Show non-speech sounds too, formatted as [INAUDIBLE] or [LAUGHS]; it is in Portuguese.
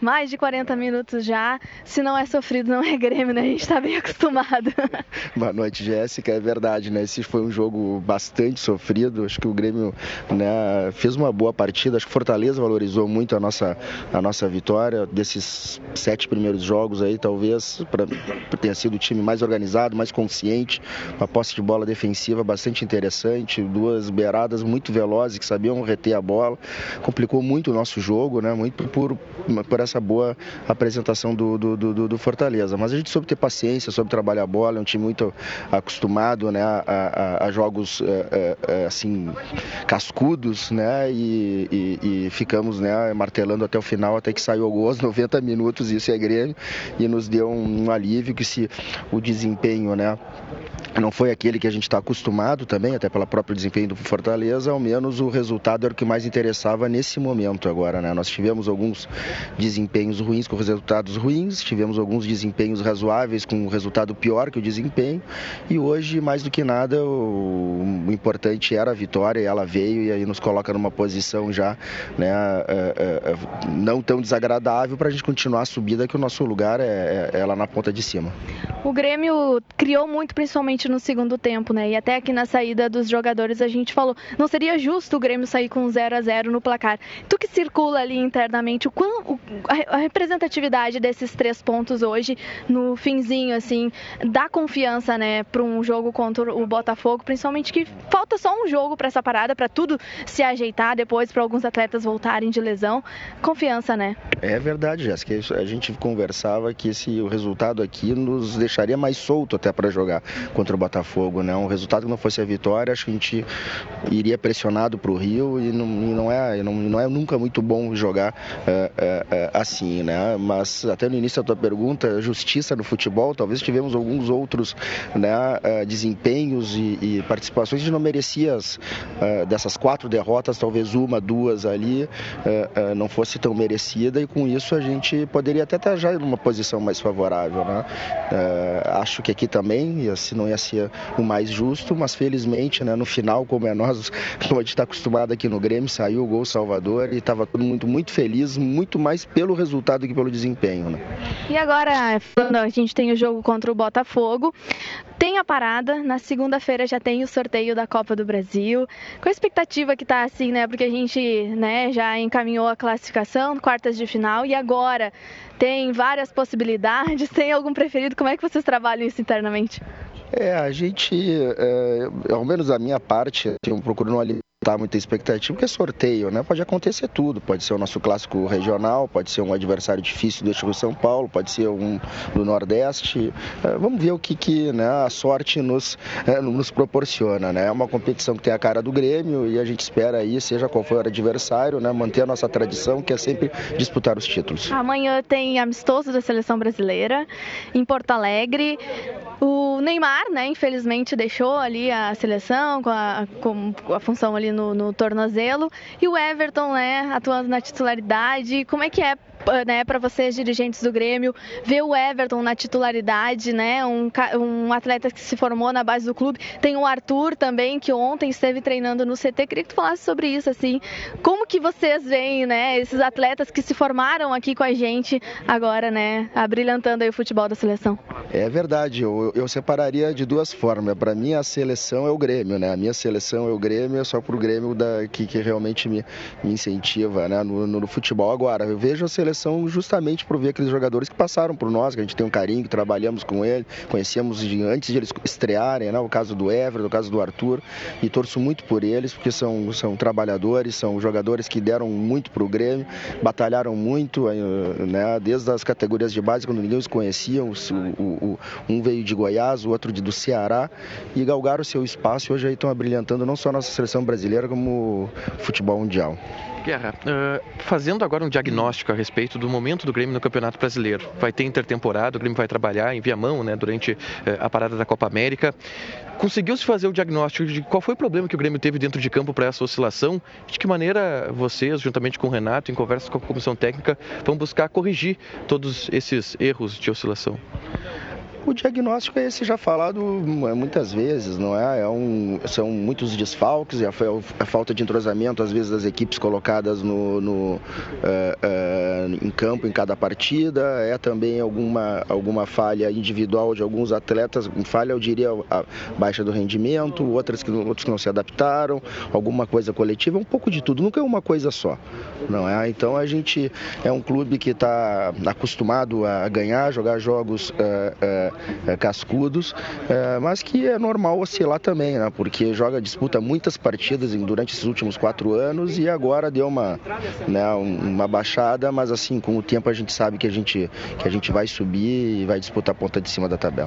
mais de 40 minutos já. Se não é sofrido, não é Grêmio, né? A gente está bem [LAUGHS] acostumado. Boa noite, Jéssica. É verdade, né? Esse foi um jogo bastante sofrido. Acho que o Grêmio né, fez uma boa partida. Acho que Fortaleza valorizou muito a nossa, a nossa vitória. Desses sete primeiros jogos aí, talvez pra, tenha sido o time mais organizado, mais consciente, uma posse de bola defensiva bastante interessante, duas beiradas muito velozes que sabiam reter a bola. Complicou muito o nosso jogo, né? Muito por, por essa boa apresentação do, do, do, do Fortaleza. Mas a gente soube ter paciência, soube trabalhar a bola, é um time muito acostumado né, a, a, a jogos é, é, assim cascudos, né? E, e, e, ficamos né, martelando até o final, até que saiu o gol aos [LAUGHS] 90 minutos, isso é Grêmio, e nos deu um, um alívio que se o desempenho, né? não foi aquele que a gente está acostumado também, até pelo próprio desempenho do Fortaleza, ao menos o resultado era o que mais interessava nesse momento agora, né? Nós tivemos alguns desempenhos ruins com resultados ruins, tivemos alguns desempenhos razoáveis com um resultado pior que o desempenho, e hoje, mais do que nada, o, o importante era a vitória, e ela veio e aí nos coloca numa posição já né, é, é, é não tão desagradável para a gente continuar a subida, que o nosso lugar é, é, é lá na ponta de cima. O Grêmio criou muito, principalmente no segundo tempo, né? E até aqui na saída dos jogadores a gente falou, não seria justo o Grêmio sair com 0 a 0 no placar. Tu que circula ali internamente, o quão, a representatividade desses três pontos hoje no finzinho, assim, dá confiança, né, para um jogo contra o Botafogo, principalmente que falta só um jogo para essa parada, para tudo se ajeitar depois, para alguns atletas voltarem de lesão. Confiança, né? É verdade, Jéssica. A gente conversava que esse, o resultado aqui nos deixaria mais solto até para jogar contra o Botafogo, né? Um resultado que não fosse a vitória, acho que a gente iria pressionado para o Rio e não, e não, é, não, não é nunca muito bom jogar é, é, é, assim, né? Mas até no início da tua pergunta, justiça no futebol, talvez tivemos alguns outros né, é, desempenhos e, e participações que não merecia é, dessas quatro derrotas, talvez uma, duas ali não fosse tão merecida e com isso a gente poderia até estar já em uma posição mais favorável, né? acho que aqui também, se não ia ser o mais justo, mas felizmente, né, no final, como é nós, [LAUGHS] como a gente está acostumado aqui no Grêmio, saiu o gol Salvador e estava todo mundo muito feliz, muito mais pelo resultado que pelo desempenho. Né? E agora, a gente tem o jogo contra o Botafogo, tem a parada, na segunda-feira já tem o sorteio da Copa do Brasil. Com a expectativa que tá assim, né? Porque a gente né, já encaminhou a classificação, quartas de final, e agora tem várias possibilidades. [LAUGHS] Tem algum preferido? Como é que vocês trabalham isso internamente? É, a gente, é, ao menos a minha parte, eu procuro não alimentar muita expectativa, porque é sorteio, né? Pode acontecer tudo, pode ser o nosso clássico regional, pode ser um adversário difícil do Eixo São Paulo, pode ser um do Nordeste. É, vamos ver o que, que né, a sorte nos, é, nos proporciona, né? É uma competição que tem a cara do Grêmio e a gente espera aí, seja qual for o adversário, né, manter a nossa tradição, que é sempre disputar os títulos. Amanhã tem amistoso da seleção brasileira em Porto Alegre. O Neymar, né, infelizmente deixou ali a seleção com a, com a função ali no, no tornozelo. E o Everton, né, atuando na titularidade. Como é que é né, para vocês, dirigentes do Grêmio, ver o Everton na titularidade, né, um, um, atleta que se formou na base do clube. Tem o Arthur também, que ontem esteve treinando no CT. Queria que tu falasse sobre isso, assim, como que vocês veem, né, esses atletas que se formaram aqui com a gente agora, né, abrilhantando o futebol da seleção. É verdade, eu, eu separaria de duas formas. Para mim, a seleção é o Grêmio, né, a minha seleção é o Grêmio, é só pro Grêmio da, que, que realmente me, me incentiva, né, no, no, no futebol. Agora, eu vejo a seleção justamente por ver aqueles jogadores que passaram por nós, que a gente tem um carinho, que trabalhamos com ele, conhecemos de, antes de eles estrearem, né? o caso do Everton, o caso do Arthur, e torço muito por eles, porque são, são trabalhadores, são jogadores que deram muito para o Grêmio, batalharam muito, né? desde as categorias de base, quando ninguém os conhecia, o, o, um veio de Goiás, o outro de, do Ceará, e galgaram o seu espaço e hoje estão abrilhantando não só a nossa seleção brasileira, como o futebol mundial. Guerra, uh, fazendo agora um diagnóstico a respeito do momento do Grêmio no Campeonato Brasileiro. Vai ter intertemporada, o Grêmio vai trabalhar em Viamão né, durante uh, a parada da Copa América. Conseguiu-se fazer o diagnóstico de qual foi o problema que o Grêmio teve dentro de campo para essa oscilação? De que maneira vocês, juntamente com o Renato, em conversa com a comissão técnica, vão buscar corrigir todos esses erros de oscilação? O diagnóstico é esse já falado muitas vezes, não é? é um, são muitos desfalques, a, a, falta de entrosamento, às vezes, das equipes colocadas no, no em campo em cada partida, é também alguma, alguma falha individual de alguns atletas, falha, eu diria, a baixa do rendimento, outras que, outros que não se adaptaram, alguma coisa coletiva, um pouco de tudo, nunca é uma coisa só, não é? Então a gente é um clube que está acostumado a ganhar, jogar jogos cascudos, uh, mas que é normal oscilar também, né? Porque joga, disputa muitas partidas durante esses últimos quatro anos e agora deu uma, né, uma baixada, mas assim, com o tempo a gente sabe que a gente, que a gente vai subir e vai disputar a ponta de cima da tabela.